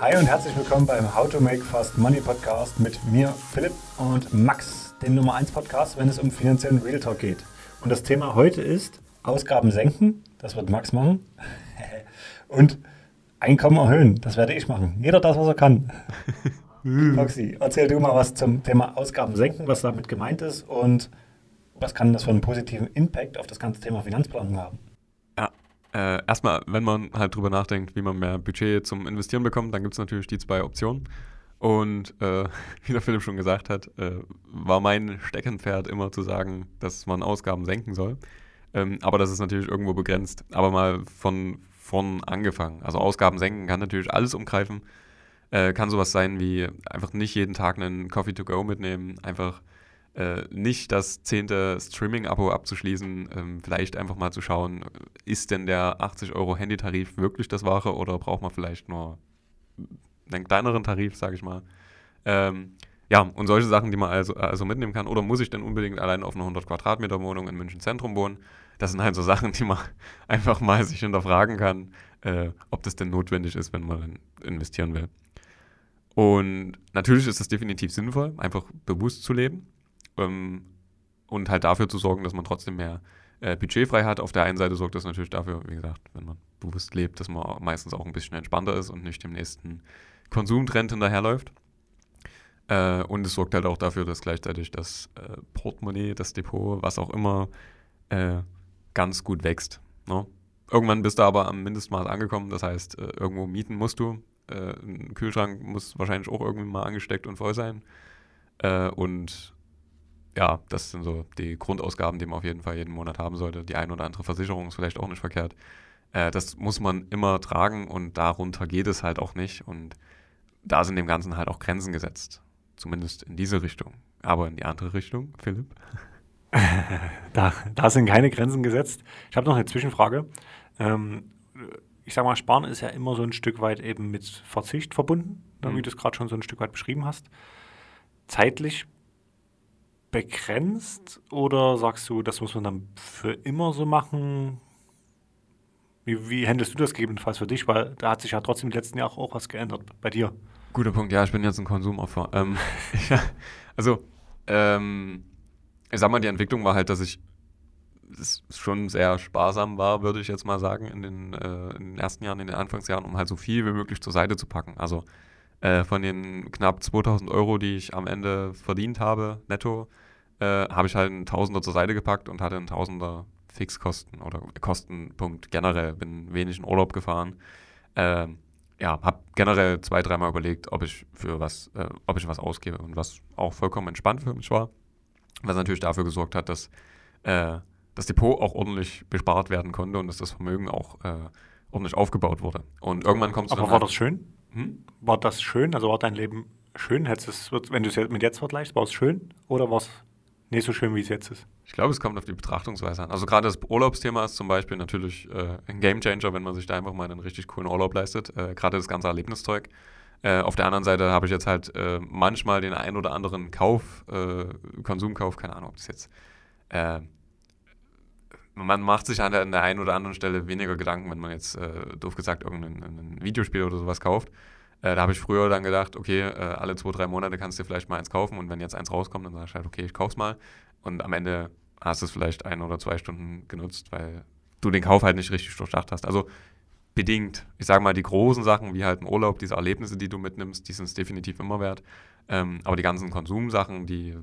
Hi und herzlich willkommen beim How to Make Fast Money Podcast mit mir, Philipp und Max, dem Nummer 1 Podcast, wenn es um finanziellen Real Talk geht. Und das Thema heute ist Ausgaben senken, das wird Max machen, und Einkommen erhöhen, das werde ich machen. Jeder das, was er kann. Foxy, erzähl du mal was zum Thema Ausgaben senken, was damit gemeint ist und was kann das für einen positiven Impact auf das ganze Thema Finanzplanung haben? Äh, erstmal, wenn man halt drüber nachdenkt, wie man mehr Budget zum Investieren bekommt, dann gibt es natürlich die zwei Optionen. Und äh, wie der Philipp schon gesagt hat, äh, war mein Steckenpferd immer zu sagen, dass man Ausgaben senken soll. Ähm, aber das ist natürlich irgendwo begrenzt. Aber mal von vorn angefangen. Also Ausgaben senken kann natürlich alles umgreifen. Äh, kann sowas sein wie einfach nicht jeden Tag einen Coffee to go mitnehmen, einfach äh, nicht das zehnte Streaming-Abo abzuschließen, ähm, vielleicht einfach mal zu schauen, ist denn der 80 Euro Handytarif wirklich das Wahre oder braucht man vielleicht nur einen kleineren Tarif, sage ich mal. Ähm, ja, und solche Sachen, die man also, also mitnehmen kann. Oder muss ich denn unbedingt allein auf einer 100 Quadratmeter Wohnung in München Zentrum wohnen? Das sind halt so Sachen, die man einfach mal sich hinterfragen kann, äh, ob das denn notwendig ist, wenn man investieren will. Und natürlich ist es definitiv sinnvoll, einfach bewusst zu leben ähm, und halt dafür zu sorgen, dass man trotzdem mehr äh, Budget frei hat. Auf der einen Seite sorgt das natürlich dafür, wie gesagt, wenn man bewusst lebt, dass man meistens auch ein bisschen entspannter ist und nicht dem nächsten Konsumtrend hinterherläuft. Äh, und es sorgt halt auch dafür, dass gleichzeitig das äh, Portemonnaie, das Depot, was auch immer, äh, ganz gut wächst. Ne? Irgendwann bist du aber am Mindestmaß angekommen, das heißt, äh, irgendwo mieten musst du. Äh, ein Kühlschrank muss wahrscheinlich auch irgendwie mal angesteckt und voll sein. und ja, das sind so die Grundausgaben, die man auf jeden Fall jeden Monat haben sollte. Die ein oder andere Versicherung ist vielleicht auch nicht verkehrt. Äh, das muss man immer tragen und darunter geht es halt auch nicht. Und da sind dem Ganzen halt auch Grenzen gesetzt. Zumindest in diese Richtung. Aber in die andere Richtung, Philipp? da, da sind keine Grenzen gesetzt. Ich habe noch eine Zwischenfrage. Ähm, ich sage mal, Sparen ist ja immer so ein Stück weit eben mit Verzicht verbunden, mhm. wie du es gerade schon so ein Stück weit beschrieben hast. Zeitlich begrenzt oder sagst du, das muss man dann für immer so machen? Wie, wie handelst du das gegebenenfalls für dich? Weil da hat sich ja trotzdem im letzten Jahr auch was geändert bei dir. Guter Punkt, ja, ich bin jetzt ein Konsumopfer. Ähm, ja, also, ähm, ich sag mal, die Entwicklung war halt, dass ich es schon sehr sparsam war, würde ich jetzt mal sagen, in den, äh, in den ersten Jahren, in den Anfangsjahren, um halt so viel wie möglich zur Seite zu packen. Also äh, von den knapp 2000 Euro, die ich am Ende verdient habe, netto, äh, habe ich halt einen Tausender zur Seite gepackt und hatte einen Tausender Fixkosten oder Kostenpunkt generell. Bin wenig in Urlaub gefahren. Äh, ja, habe generell zwei, dreimal überlegt, ob ich für was, äh, ob ich was ausgebe und was auch vollkommen entspannt für mich war. Was natürlich dafür gesorgt hat, dass äh, das Depot auch ordentlich bespart werden konnte und dass das Vermögen auch äh, ordentlich aufgebaut wurde. Und irgendwann kommt es Aber war halt das schön? Hm? War das schön? Also war dein Leben schön? Hättest es, wenn du es mit jetzt vergleichst, war es schön oder war es nicht so schön, wie es jetzt ist? Ich glaube, es kommt auf die Betrachtungsweise an. Also gerade das Urlaubsthema ist zum Beispiel natürlich äh, ein Gamechanger, wenn man sich da einfach mal einen richtig coolen Urlaub leistet. Äh, gerade das ganze Erlebniszeug. Äh, auf der anderen Seite habe ich jetzt halt äh, manchmal den ein oder anderen Kauf, äh, Konsumkauf, keine Ahnung, ob das jetzt äh, man macht sich an der, an der einen oder anderen Stelle weniger Gedanken, wenn man jetzt, äh, doof gesagt, irgendein Videospiel oder sowas kauft. Äh, da habe ich früher dann gedacht, okay, äh, alle zwei, drei Monate kannst du dir vielleicht mal eins kaufen und wenn jetzt eins rauskommt, dann sagst du halt, okay, ich kauf's mal. Und am Ende hast du es vielleicht ein oder zwei Stunden genutzt, weil du den Kauf halt nicht richtig durchdacht hast. Also bedingt. Ich sage mal, die großen Sachen, wie halt ein Urlaub, diese Erlebnisse, die du mitnimmst, die sind es definitiv immer wert. Ähm, aber die ganzen Konsumsachen, die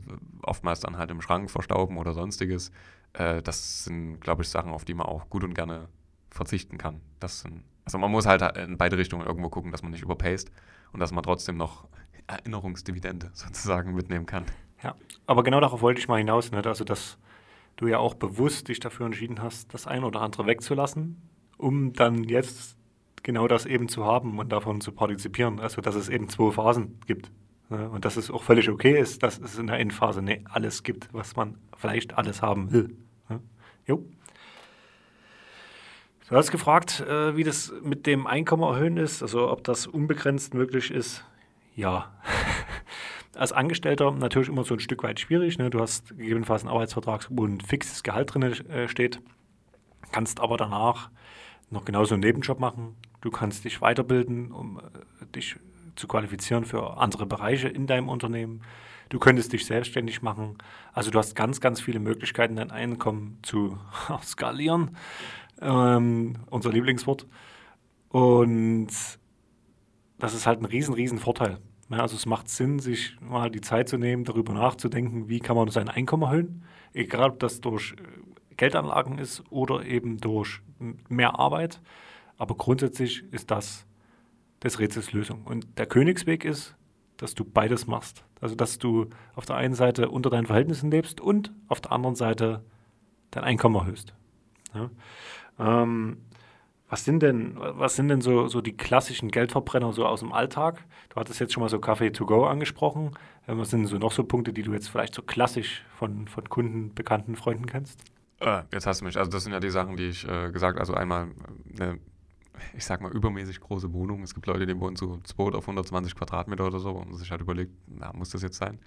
oftmals dann halt im Schrank verstauben oder sonstiges, äh, das sind, glaube ich, Sachen, auf die man auch gut und gerne verzichten kann. Das sind, also man muss halt in beide Richtungen irgendwo gucken, dass man nicht überpaced und dass man trotzdem noch Erinnerungsdividende sozusagen mitnehmen kann. Ja, aber genau darauf wollte ich mal hinaus, ne? also dass du ja auch bewusst dich dafür entschieden hast, das eine oder andere wegzulassen, um dann jetzt genau das eben zu haben und davon zu partizipieren. Also dass es eben zwei Phasen gibt. Ne? Und dass es auch völlig okay ist, dass es in der Endphase ne, alles gibt, was man vielleicht alles haben will. Jo. Du hast gefragt, äh, wie das mit dem Einkommen erhöhen ist, also ob das unbegrenzt möglich ist. Ja. Als Angestellter natürlich immer so ein Stück weit schwierig. Ne? Du hast gegebenenfalls einen Arbeitsvertrag, wo ein fixes Gehalt drin äh, steht, kannst aber danach noch genauso einen Nebenjob machen. Du kannst dich weiterbilden, um äh, dich zu qualifizieren für andere Bereiche in deinem Unternehmen. Du könntest dich selbstständig machen. Also du hast ganz, ganz viele Möglichkeiten, dein Einkommen zu skalieren. Ähm, unser Lieblingswort. Und das ist halt ein riesen, riesen Vorteil. Ja, also es macht Sinn, sich mal die Zeit zu nehmen, darüber nachzudenken, wie kann man sein Einkommen erhöhen. Egal, ob das durch äh, Geldanlagen ist oder eben durch mehr Arbeit. Aber grundsätzlich ist das des Rätsels Lösung. Und der Königsweg ist, dass du beides machst. Also dass du auf der einen Seite unter deinen Verhältnissen lebst und auf der anderen Seite dein Einkommen erhöhst. Ja? Ähm, was sind denn, was sind denn so, so die klassischen Geldverbrenner so aus dem Alltag? Du hattest jetzt schon mal so Kaffee to go angesprochen. Ähm, was sind so noch so Punkte, die du jetzt vielleicht so klassisch von, von Kunden, Bekannten, Freunden kennst? Äh, jetzt hast du mich. Also das sind ja die Sachen, die ich äh, gesagt Also einmal eine, äh, ich sag mal, übermäßig große Wohnung. Es gibt Leute, die wohnen zu 2 auf 120 Quadratmeter oder so und sich halt überlegt, na, muss das jetzt sein?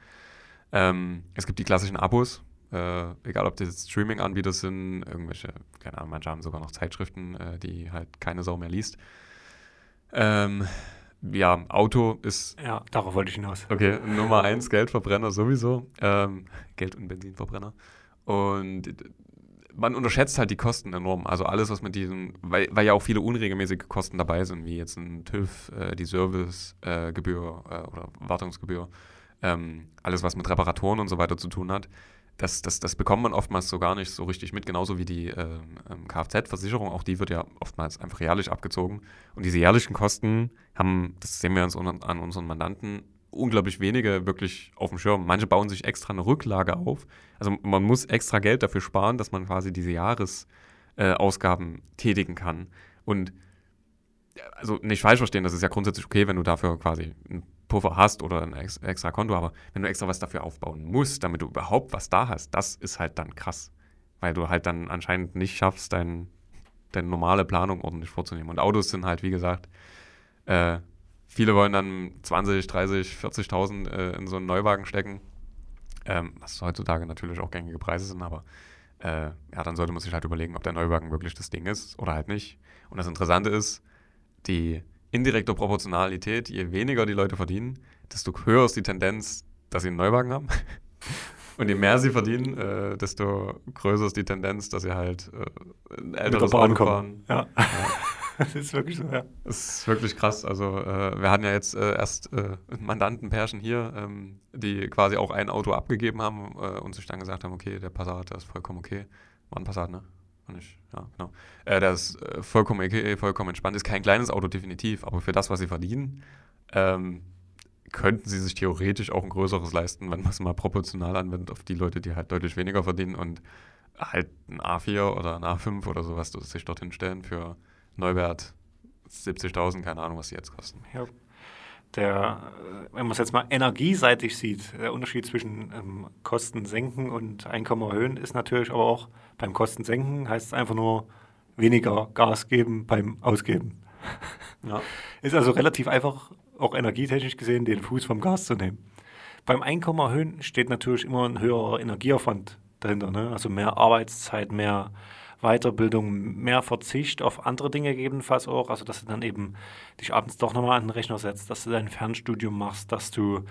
Ähm, es gibt die klassischen Abos, äh, egal ob das Streaming-Anbieter sind, irgendwelche, keine Ahnung, manche haben sogar noch Zeitschriften, äh, die halt keine Sau mehr liest. Ähm, ja, Auto ist. Ja, darauf wollte ich hinaus. Okay, Nummer eins, Geldverbrenner sowieso. Ähm, Geld- und Benzinverbrenner. Und man unterschätzt halt die Kosten enorm. Also alles, was mit diesem, weil, weil ja auch viele unregelmäßige Kosten dabei sind, wie jetzt ein TÜV, äh, die Servicegebühr äh, äh, oder Wartungsgebühr, ähm, alles, was mit Reparaturen und so weiter zu tun hat das, das, das bekommt man oftmals so gar nicht so richtig mit, genauso wie die äh, ähm, Kfz-Versicherung, auch die wird ja oftmals einfach jährlich abgezogen. Und diese jährlichen Kosten haben, das sehen wir uns an unseren Mandanten, unglaublich wenige wirklich auf dem Schirm. Manche bauen sich extra eine Rücklage auf. Also man muss extra Geld dafür sparen, dass man quasi diese Jahresausgaben äh, tätigen kann. Und also nicht falsch verstehen, das ist ja grundsätzlich okay, wenn du dafür quasi ein Puffer hast oder ein extra Konto, aber wenn du extra was dafür aufbauen musst, damit du überhaupt was da hast, das ist halt dann krass. Weil du halt dann anscheinend nicht schaffst, dein, deine normale Planung ordentlich vorzunehmen. Und Autos sind halt, wie gesagt, äh, viele wollen dann 20, 30, 40.000 äh, in so einen Neuwagen stecken, ähm, was heutzutage natürlich auch gängige Preise sind, aber äh, ja, dann sollte man sich halt überlegen, ob der Neuwagen wirklich das Ding ist oder halt nicht. Und das Interessante ist, die indirekter Proportionalität, je weniger die Leute verdienen, desto höher ist die Tendenz, dass sie einen Neuwagen haben. Und je mehr sie verdienen, äh, desto größer ist die Tendenz, dass sie halt äh, ein älteres Auto fahren. Ja. ja. Das ist wirklich so, ja. Das ist wirklich krass. Also äh, wir hatten ja jetzt äh, erst äh, Mandantenpärchen hier, ähm, die quasi auch ein Auto abgegeben haben äh, und sich dann gesagt haben, okay, der Passat, der ist vollkommen okay. War ein Passat, ne? nicht. Ja, genau. Äh, der ist äh, vollkommen okay, vollkommen entspannt. Ist kein kleines Auto, definitiv, aber für das, was sie verdienen, ähm, könnten sie sich theoretisch auch ein größeres leisten, wenn man es mal proportional anwendet auf die Leute, die halt deutlich weniger verdienen und halt ein A4 oder ein A5 oder sowas sich dorthin stellen für Neuwert 70.000, keine Ahnung, was die jetzt kosten. Ja der, äh, wenn man es jetzt mal energieseitig sieht, der Unterschied zwischen ähm, Kosten senken und Einkommen erhöhen ist natürlich aber auch beim Kosten senken heißt es einfach nur weniger Gas geben beim Ausgeben. Ja. Ist also relativ einfach, auch energietechnisch gesehen, den Fuß vom Gas zu nehmen. Beim Einkommen erhöhen steht natürlich immer ein höherer Energieaufwand dahinter, ne? also mehr Arbeitszeit, mehr Weiterbildung, mehr Verzicht auf andere Dinge gegebenenfalls auch. Also, dass du dann eben dich abends doch nochmal an den Rechner setzt, dass du dein Fernstudium machst, dass du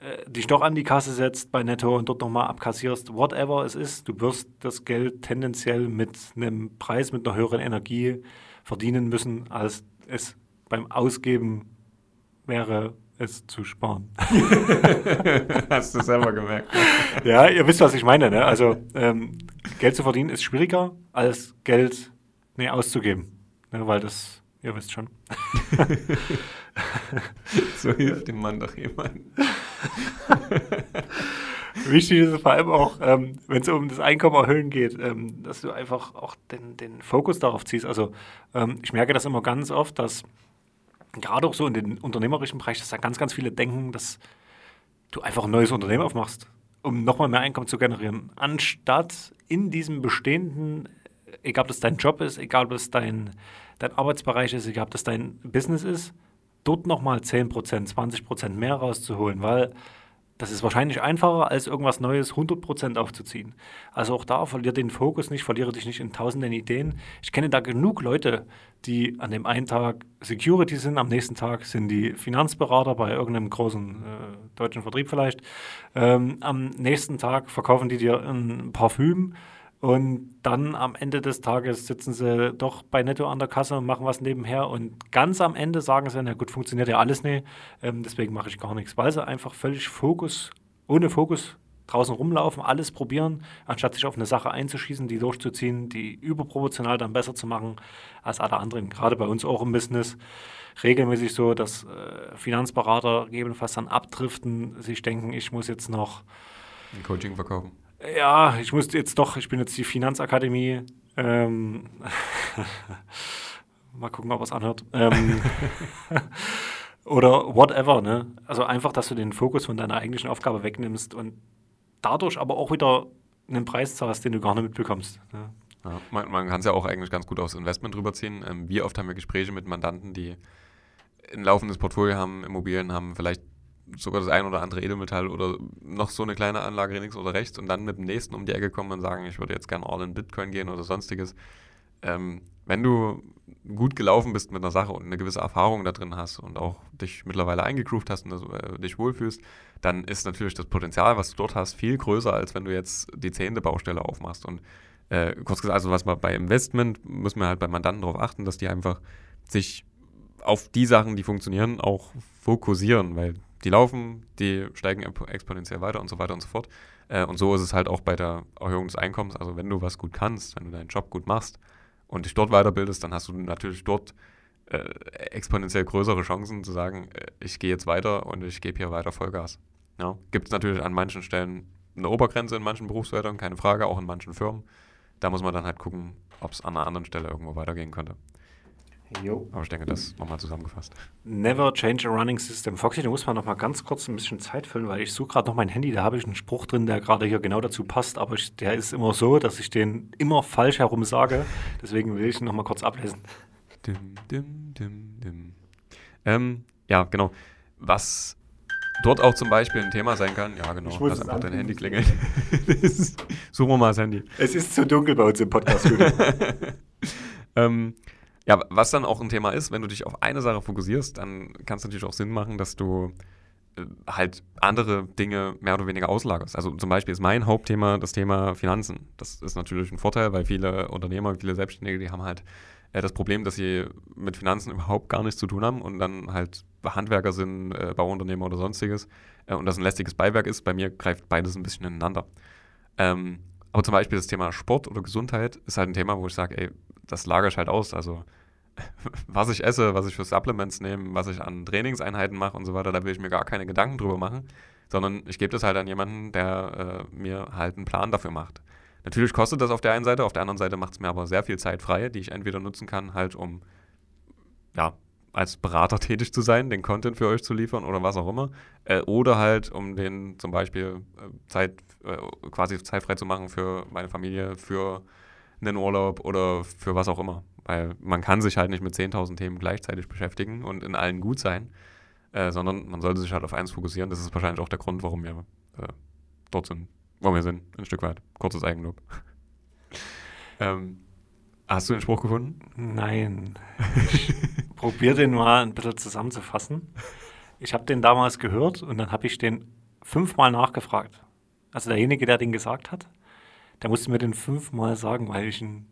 äh, dich doch an die Kasse setzt bei Netto und dort nochmal abkassierst, whatever es ist. Du wirst das Geld tendenziell mit einem Preis, mit einer höheren Energie verdienen müssen, als es beim Ausgeben wäre, es zu sparen. Hast du selber gemerkt. ja, ihr wisst, was ich meine. Ne? Also ähm, Geld zu verdienen ist schwieriger, als Geld nee, auszugeben. Ne? Weil das, ihr wisst schon. so hilft dem Mann doch jemand. Wichtig ist es vor allem auch, ähm, wenn es um das Einkommen erhöhen geht, ähm, dass du einfach auch den, den Fokus darauf ziehst. Also ähm, ich merke das immer ganz oft, dass gerade auch so in den unternehmerischen Bereich, dass da ganz, ganz viele denken, dass du einfach ein neues Unternehmen aufmachst, um nochmal mehr Einkommen zu generieren, anstatt in diesem bestehenden, egal ob das dein Job ist, egal ob das dein, dein Arbeitsbereich ist, egal ob das dein Business ist, dort nochmal 10%, 20% mehr rauszuholen, weil das ist wahrscheinlich einfacher, als irgendwas Neues 100% aufzuziehen. Also auch da verliere den Fokus nicht, verliere dich nicht in tausenden Ideen. Ich kenne da genug Leute, die an dem einen Tag Security sind, am nächsten Tag sind die Finanzberater bei irgendeinem großen äh, deutschen Vertrieb vielleicht. Ähm, am nächsten Tag verkaufen die dir ein Parfüm und dann am Ende des Tages sitzen sie doch bei Netto an der Kasse und machen was nebenher. Und ganz am Ende sagen sie, na gut, funktioniert ja alles nicht, ähm, deswegen mache ich gar nichts. Weil sie einfach völlig Fokus, ohne Fokus draußen rumlaufen, alles probieren, anstatt sich auf eine Sache einzuschießen, die durchzuziehen, die überproportional dann besser zu machen als alle anderen. Gerade bei uns auch im Business regelmäßig so, dass äh, Finanzberater gegebenenfalls dann abdriften, sich denken, ich muss jetzt noch ein Coaching verkaufen ja, ich muss jetzt doch, ich bin jetzt die Finanzakademie. Ähm, mal gucken, ob es anhört. Ähm, oder whatever, ne? Also einfach, dass du den Fokus von deiner eigentlichen Aufgabe wegnimmst und dadurch aber auch wieder einen Preis zahlst, den du gar nicht mitbekommst. Ne? Ja, man, man kann es ja auch eigentlich ganz gut aufs Investment drüber ziehen. Ähm, wie oft haben wir Gespräche mit Mandanten, die ein laufendes Portfolio haben, Immobilien haben, vielleicht sogar das ein oder andere Edelmetall oder noch so eine kleine Anlage links oder rechts und dann mit dem nächsten um die Ecke kommen und sagen, ich würde jetzt gerne all in Bitcoin gehen oder sonstiges. Ähm, wenn du gut gelaufen bist mit einer Sache und eine gewisse Erfahrung da drin hast und auch dich mittlerweile eingegroovt hast und das, äh, dich wohlfühlst, dann ist natürlich das Potenzial, was du dort hast, viel größer, als wenn du jetzt die zehnte Baustelle aufmachst. Und äh, kurz gesagt, also was man bei Investment, müssen wir halt bei Mandanten darauf achten, dass die einfach sich auf die Sachen, die funktionieren, auch fokussieren, weil die laufen, die steigen exponentiell weiter und so weiter und so fort. Äh, und so ist es halt auch bei der Erhöhung des Einkommens. Also wenn du was gut kannst, wenn du deinen Job gut machst und dich dort weiterbildest, dann hast du natürlich dort äh, exponentiell größere Chancen zu sagen, äh, ich gehe jetzt weiter und ich gebe hier weiter Vollgas. Ja, Gibt es natürlich an manchen Stellen eine Obergrenze in manchen Berufsfeldern, keine Frage, auch in manchen Firmen. Da muss man dann halt gucken, ob es an einer anderen Stelle irgendwo weitergehen könnte. Jo. Aber ich denke, das nochmal zusammengefasst. Never change a running system. Foxy, du musst mal noch mal ganz kurz ein bisschen Zeit füllen, weil ich suche gerade noch mein Handy, da habe ich einen Spruch drin, der gerade hier genau dazu passt, aber ich, der ist immer so, dass ich den immer falsch herum sage. Deswegen will ich ihn noch mal kurz ablesen. Dim, dim, dim, dim. Ähm, ja, genau. Was dort auch zum Beispiel ein Thema sein kann, ja genau, lass einfach dein Handy klingeln. Suchen wir mal das Handy. Es ist zu dunkel bei uns im Podcast. ähm, ja, was dann auch ein Thema ist, wenn du dich auf eine Sache fokussierst, dann kann es natürlich auch Sinn machen, dass du äh, halt andere Dinge mehr oder weniger auslagerst. Also zum Beispiel ist mein Hauptthema das Thema Finanzen. Das ist natürlich ein Vorteil, weil viele Unternehmer, viele Selbstständige, die haben halt äh, das Problem, dass sie mit Finanzen überhaupt gar nichts zu tun haben und dann halt Handwerker sind, äh, Bauunternehmer oder sonstiges äh, und das ein lästiges Beiwerk ist. Bei mir greift beides ein bisschen ineinander. Ähm, aber zum Beispiel das Thema Sport oder Gesundheit ist halt ein Thema, wo ich sage, ey, das lagere ich halt aus. Also was ich esse, was ich für Supplements nehme, was ich an Trainingseinheiten mache und so weiter, da will ich mir gar keine Gedanken drüber machen, sondern ich gebe das halt an jemanden, der äh, mir halt einen Plan dafür macht. Natürlich kostet das auf der einen Seite, auf der anderen Seite macht es mir aber sehr viel Zeit frei, die ich entweder nutzen kann, halt um ja, als Berater tätig zu sein, den Content für euch zu liefern oder was auch immer. Äh, oder halt, um den zum Beispiel äh, Zeit, äh, quasi zeitfrei zu machen für meine Familie, für einen Urlaub oder für was auch immer. Weil man kann sich halt nicht mit 10.000 Themen gleichzeitig beschäftigen und in allen gut sein, äh, sondern man sollte sich halt auf eins fokussieren. Das ist wahrscheinlich auch der Grund, warum wir äh, dort sind, wo wir sind, ein Stück weit. Kurzes Eigenlob. ähm, hast du den Spruch gefunden? Nein. Ich probiere den mal ein bisschen zusammenzufassen. Ich habe den damals gehört und dann habe ich den fünfmal nachgefragt. Also derjenige, der den gesagt hat, der musste mir den fünfmal sagen, weil ich ihn,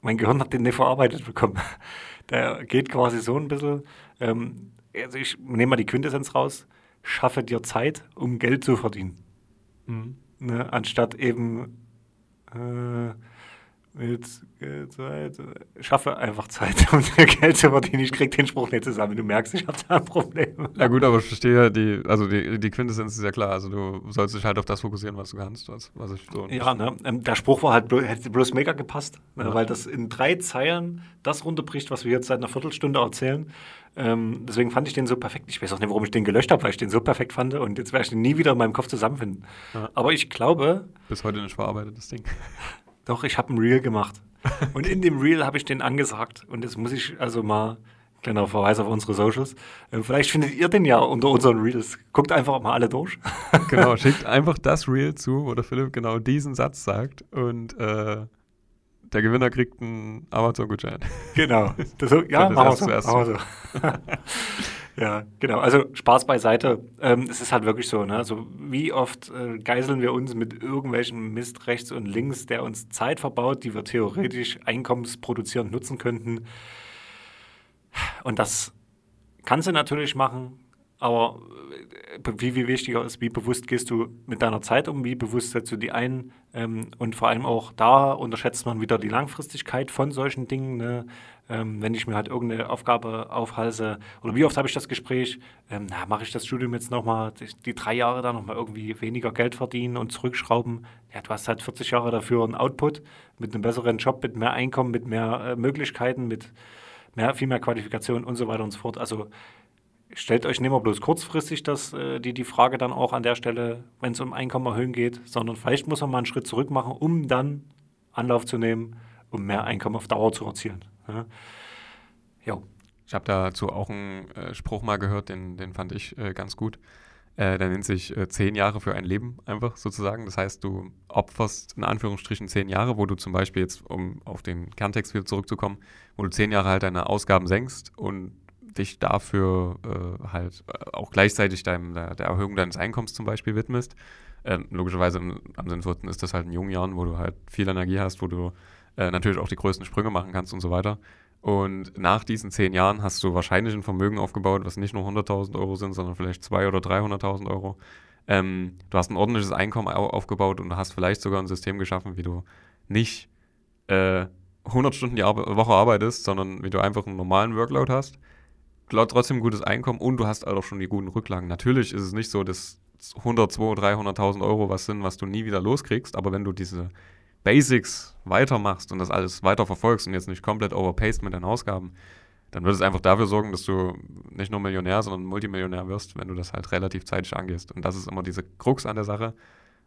mein Gehirn hat den nicht verarbeitet bekommen. Der geht quasi so ein bisschen, ähm, also ich nehme mal die Quintessenz raus, schaffe dir Zeit, um Geld zu verdienen. Mhm. Ne, anstatt eben äh, mit Zeit, schaffe einfach Zeit, um Geld zu verdienen. Ich krieg den Spruch nicht zusammen. Du merkst, ich habe da ein Problem. Ja gut, aber ich verstehe die, also die, die Quintessenz ist ja klar. Also du sollst dich halt auf das fokussieren, was du kannst. Was, was ich so ja, ne? Ähm, der Spruch war halt, hätte bloß mega gepasst, ne? ja. weil das in drei Zeilen das runterbricht, was wir jetzt seit einer Viertelstunde erzählen. Ähm, deswegen fand ich den so perfekt. Ich weiß auch nicht, warum ich den gelöscht habe, weil ich den so perfekt fand und jetzt werde ich den nie wieder in meinem Kopf zusammenfinden. Ja. Aber ich glaube... Bis heute nicht verarbeitet, das Ding. Doch, ich habe ein Reel gemacht. Und in dem Reel habe ich den angesagt. Und jetzt muss ich also mal Kleiner Verweis auf unsere Socials. Äh, vielleicht findet ihr den ja unter unseren Reels. Guckt einfach mal alle durch. genau, schickt einfach das Reel zu, wo der Philipp genau diesen Satz sagt und äh, der Gewinner kriegt einen Amazon-Gutschein. Genau. Das, ja, so. Machen wir so. ja, genau. Also Spaß beiseite. Ähm, es ist halt wirklich so. Ne? Also wie oft äh, geiseln wir uns mit irgendwelchen Mist rechts und links, der uns Zeit verbaut, die wir theoretisch einkommensproduzierend nutzen könnten. Und das kannst du natürlich machen, aber äh, wie, wie wichtiger ist, wie bewusst gehst du mit deiner Zeit um, wie bewusst setzt du die ein ähm, und vor allem auch da unterschätzt man wieder die Langfristigkeit von solchen Dingen. Ne? Ähm, wenn ich mir halt irgendeine Aufgabe aufhalse oder wie oft habe ich das Gespräch, ähm, na, mache ich das Studium jetzt nochmal, die, die drei Jahre da nochmal irgendwie weniger Geld verdienen und zurückschrauben. Ja, du hast halt 40 Jahre dafür einen Output mit einem besseren Job, mit mehr Einkommen, mit mehr äh, Möglichkeiten, mit mehr, viel mehr Qualifikation und so weiter und so fort. Also stellt euch nicht mehr bloß kurzfristig das, äh, die, die Frage dann auch an der Stelle, wenn es um Einkommen erhöhen geht, sondern vielleicht muss man mal einen Schritt zurück machen, um dann Anlauf zu nehmen, um mehr Einkommen auf Dauer zu erzielen. Ja. Jo. Ich habe dazu auch einen äh, Spruch mal gehört, den, den fand ich äh, ganz gut. Äh, der nennt sich äh, zehn Jahre für ein Leben einfach sozusagen. Das heißt, du opferst in Anführungsstrichen zehn Jahre, wo du zum Beispiel jetzt, um auf den Kerntext wieder zurückzukommen, wo du zehn Jahre halt deine Ausgaben senkst und dich dafür äh, halt äh, auch gleichzeitig deinem, der, der, Erhöhung deines Einkommens zum Beispiel widmest. Ähm, logischerweise im, am sinnvollsten ist das halt in jungen Jahren, wo du halt viel Energie hast, wo du äh, natürlich auch die größten Sprünge machen kannst und so weiter. Und nach diesen zehn Jahren hast du wahrscheinlich ein Vermögen aufgebaut, was nicht nur 100.000 Euro sind, sondern vielleicht 200.000 oder 300.000 Euro. Ähm, du hast ein ordentliches Einkommen aufgebaut und hast vielleicht sogar ein System geschaffen, wie du nicht äh, 100 Stunden die Ar Woche arbeitest, sondern wie du einfach einen normalen Workload hast, trotzdem ein gutes Einkommen und du hast halt auch schon die guten Rücklagen. Natürlich ist es nicht so, dass 100, 200, 300.000 Euro was sind, was du nie wieder loskriegst, aber wenn du diese Basics weitermachst und das alles weiter verfolgst und jetzt nicht komplett overpaced mit deinen Ausgaben, dann wird es einfach dafür sorgen, dass du nicht nur Millionär, sondern Multimillionär wirst, wenn du das halt relativ zeitig angehst. Und das ist immer diese Krux an der Sache.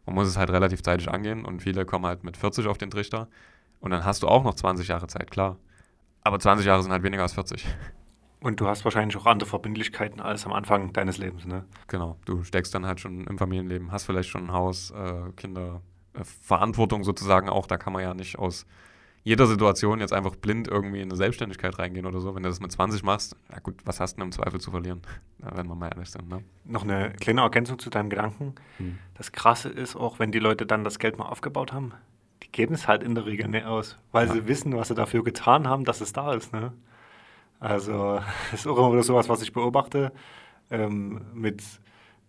Man muss es halt relativ zeitig angehen und viele kommen halt mit 40 auf den Trichter und dann hast du auch noch 20 Jahre Zeit, klar. Aber 20 Jahre sind halt weniger als 40. Und du hast wahrscheinlich auch andere Verbindlichkeiten als am Anfang deines Lebens, ne? Genau, du steckst dann halt schon im Familienleben, hast vielleicht schon ein Haus, äh, Kinder, Verantwortung sozusagen auch. Da kann man ja nicht aus jeder Situation jetzt einfach blind irgendwie in eine Selbstständigkeit reingehen oder so. Wenn du das mit 20 machst, na gut, was hast du denn im Zweifel zu verlieren? Na, wenn wir mal ehrlich sind. Ne? Noch eine kleine Ergänzung zu deinem Gedanken. Hm. Das Krasse ist auch, wenn die Leute dann das Geld mal aufgebaut haben, die geben es halt in der Regel nicht aus, weil ja. sie wissen, was sie dafür getan haben, dass es da ist. Ne? Also, das ist auch immer wieder sowas, was ich beobachte. Ähm, mit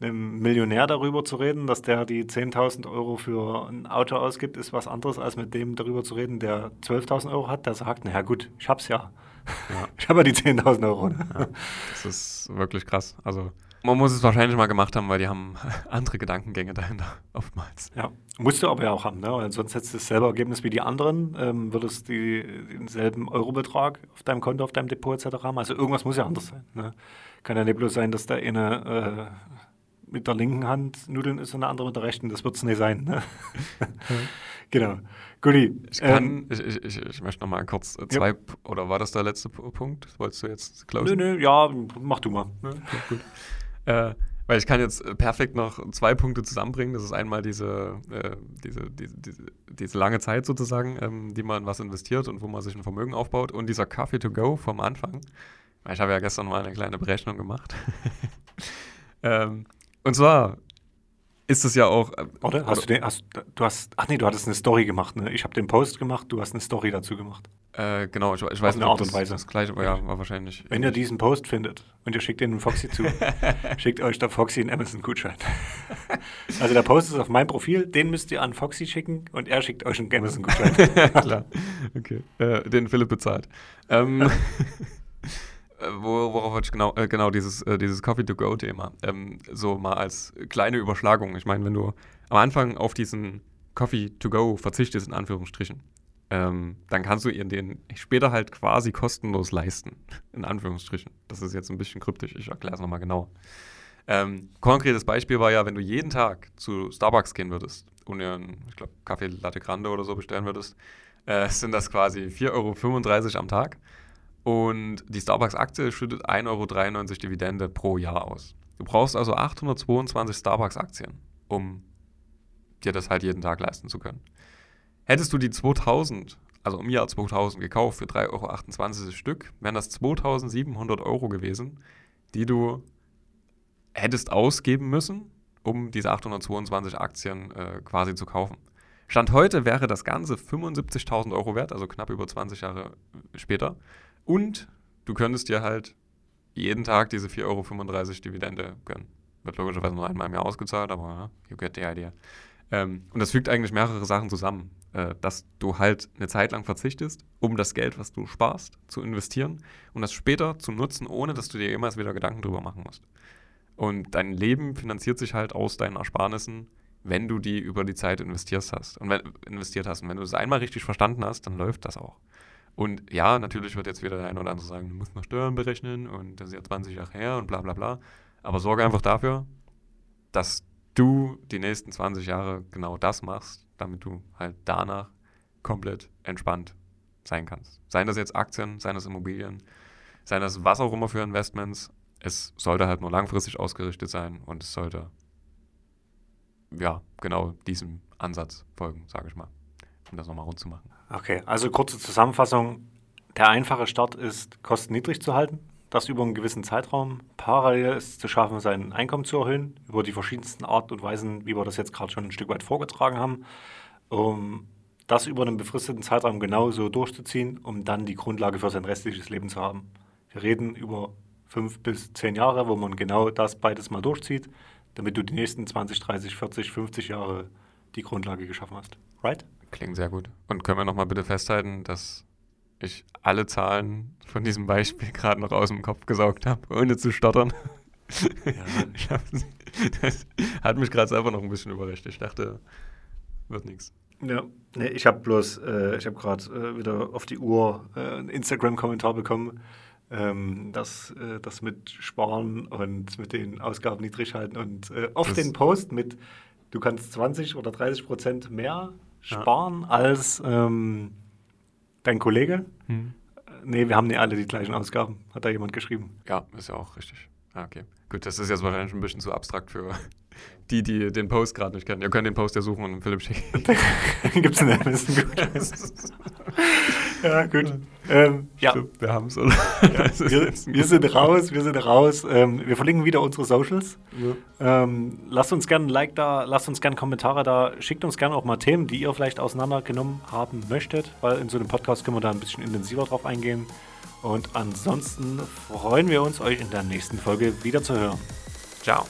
einem Millionär darüber zu reden, dass der die 10.000 Euro für ein Auto ausgibt, ist was anderes, als mit dem darüber zu reden, der 12.000 Euro hat, der sagt, naja gut, ich hab's ja. ja. Ich habe ja die 10.000 Euro. Ne? Ja, das ist wirklich krass. Also man muss es wahrscheinlich mal gemacht haben, weil die haben andere Gedankengänge dahinter, oftmals. Ja, musst du aber ja auch haben, ne? Weil sonst hättest du dasselbe Ergebnis wie die anderen, ähm, würdest die denselben Eurobetrag auf deinem Konto, auf deinem Depot etc. haben. Also irgendwas muss ja anders sein. Ne? Kann ja nicht bloß sein, dass der eine äh, mit der linken Hand Nudeln ist und der andere mit der rechten. Das wird es nicht sein. Ne? genau. Guti. Ich, ähm, ich, ich, ich, möchte noch mal kurz zwei, ja. oder war das der letzte Punkt? Wolltest du jetzt closen? Nö, nö, ja, mach du mal. Ja, gut. Äh, weil ich kann jetzt perfekt noch zwei Punkte zusammenbringen. Das ist einmal diese, äh, diese, diese, diese, diese, lange Zeit sozusagen, ähm, die man was investiert und wo man sich ein Vermögen aufbaut. Und dieser Coffee to go vom Anfang. Ich habe ja gestern mal eine kleine Berechnung gemacht. ähm, und zwar ist es ja auch. Äh, Oder? Hast du, den, hast, du hast. Ach nee, du hattest eine Story gemacht, ne? Ich habe den Post gemacht, du hast eine Story dazu gemacht. Äh, genau, ich, ich weiß nicht, Art und Weise. das gleiche war, ja, war wahrscheinlich. Wenn ihr diesen Post findet und ihr schickt den Foxy zu, schickt euch der Foxy einen Amazon-Gutschein. also der Post ist auf meinem Profil, den müsst ihr an Foxy schicken und er schickt euch einen Amazon-Gutschein. Klar, okay. Äh, den Philipp bezahlt. Ähm, äh, worauf wollte ich genau, äh, genau dieses, äh, dieses Coffee-to-Go-Thema. Ähm, so mal als kleine Überschlagung. Ich meine, wenn du am Anfang auf diesen Coffee-to-Go verzichtest, in Anführungsstrichen, ähm, dann kannst du ihr den später halt quasi kostenlos leisten. In Anführungsstrichen. Das ist jetzt ein bisschen kryptisch, ich erkläre es nochmal genau. Ähm, konkretes Beispiel war ja, wenn du jeden Tag zu Starbucks gehen würdest und einen, ich glaube, Kaffee Latte Grande oder so bestellen würdest, äh, sind das quasi 4,35 Euro am Tag. Und die Starbucks-Aktie schüttet 1,93 Euro Dividende pro Jahr aus. Du brauchst also 822 Starbucks-Aktien, um dir das halt jeden Tag leisten zu können. Hättest du die 2000, also im Jahr 2000 gekauft für 3,28 Euro das Stück, wären das 2700 Euro gewesen, die du hättest ausgeben müssen, um diese 822 Aktien äh, quasi zu kaufen. Stand heute wäre das Ganze 75.000 Euro wert, also knapp über 20 Jahre später. Und du könntest dir halt jeden Tag diese 4,35 Euro Dividende gönnen. Wird logischerweise nur einmal im Jahr ausgezahlt, aber you get the idea. Ähm, und das fügt eigentlich mehrere Sachen zusammen. Äh, dass du halt eine Zeit lang verzichtest, um das Geld, was du sparst, zu investieren und das später zu nutzen, ohne dass du dir jemals wieder Gedanken drüber machen musst. Und dein Leben finanziert sich halt aus deinen Ersparnissen, wenn du die über die Zeit investiert hast. Und wenn, investiert hast. Und wenn du es einmal richtig verstanden hast, dann läuft das auch. Und ja, natürlich wird jetzt wieder der eine oder andere sagen, du musst noch Steuern berechnen und das ist ja 20 Jahre her und bla bla bla. Aber sorge einfach dafür, dass du die nächsten 20 Jahre genau das machst, damit du halt danach komplett entspannt sein kannst. Seien das jetzt Aktien, seien das Immobilien, seien das was auch immer für Investments. Es sollte halt nur langfristig ausgerichtet sein und es sollte ja genau diesem Ansatz folgen, sage ich mal, um das nochmal rund zu machen. Okay, also kurze Zusammenfassung. Der einfache Start ist, Kosten niedrig zu halten, das über einen gewissen Zeitraum. Parallel ist es zu schaffen, sein Einkommen zu erhöhen, über die verschiedensten Art und Weisen, wie wir das jetzt gerade schon ein Stück weit vorgetragen haben, um das über einen befristeten Zeitraum genauso durchzuziehen, um dann die Grundlage für sein restliches Leben zu haben. Wir reden über fünf bis zehn Jahre, wo man genau das beides mal durchzieht, damit du die nächsten 20, 30, 40, 50 Jahre die Grundlage geschaffen hast. Right? Klingt sehr gut. Und können wir nochmal bitte festhalten, dass ich alle Zahlen von diesem Beispiel gerade noch aus dem Kopf gesaugt habe, ohne zu stottern. Ja. das hat mich gerade selber noch ein bisschen überrascht. Ich dachte, wird nichts. Ja, nee, ich habe bloß, äh, ich habe gerade äh, wieder auf die Uhr äh, einen Instagram-Kommentar bekommen, ähm, dass äh, das mit Sparen und mit den Ausgaben niedrig halten und äh, oft den Post mit, du kannst 20 oder 30 Prozent mehr sparen ja. als ähm, dein Kollege. Hm. Nee, wir haben nicht alle die gleichen Ausgaben, hat da jemand geschrieben. Ja, ist ja auch richtig. Ah, okay. Gut, das ist jetzt wahrscheinlich ein bisschen zu abstrakt für die, die den Post gerade nicht kennen. Ihr könnt den Post ja suchen und Philipp schicken. Gibt es einen Amazon Ja, gut. Ähm, ja. wir haben es, oder? Ja, wir, wir, sind raus, wir sind raus. Ähm, wir verlinken wieder unsere Socials. Ja. Ähm, lasst uns gerne ein Like da, lasst uns gerne Kommentare da, schickt uns gerne auch mal Themen, die ihr vielleicht auseinandergenommen haben möchtet, weil in so einem Podcast können wir da ein bisschen intensiver drauf eingehen. Und ansonsten freuen wir uns, euch in der nächsten Folge wieder zu hören. Ciao.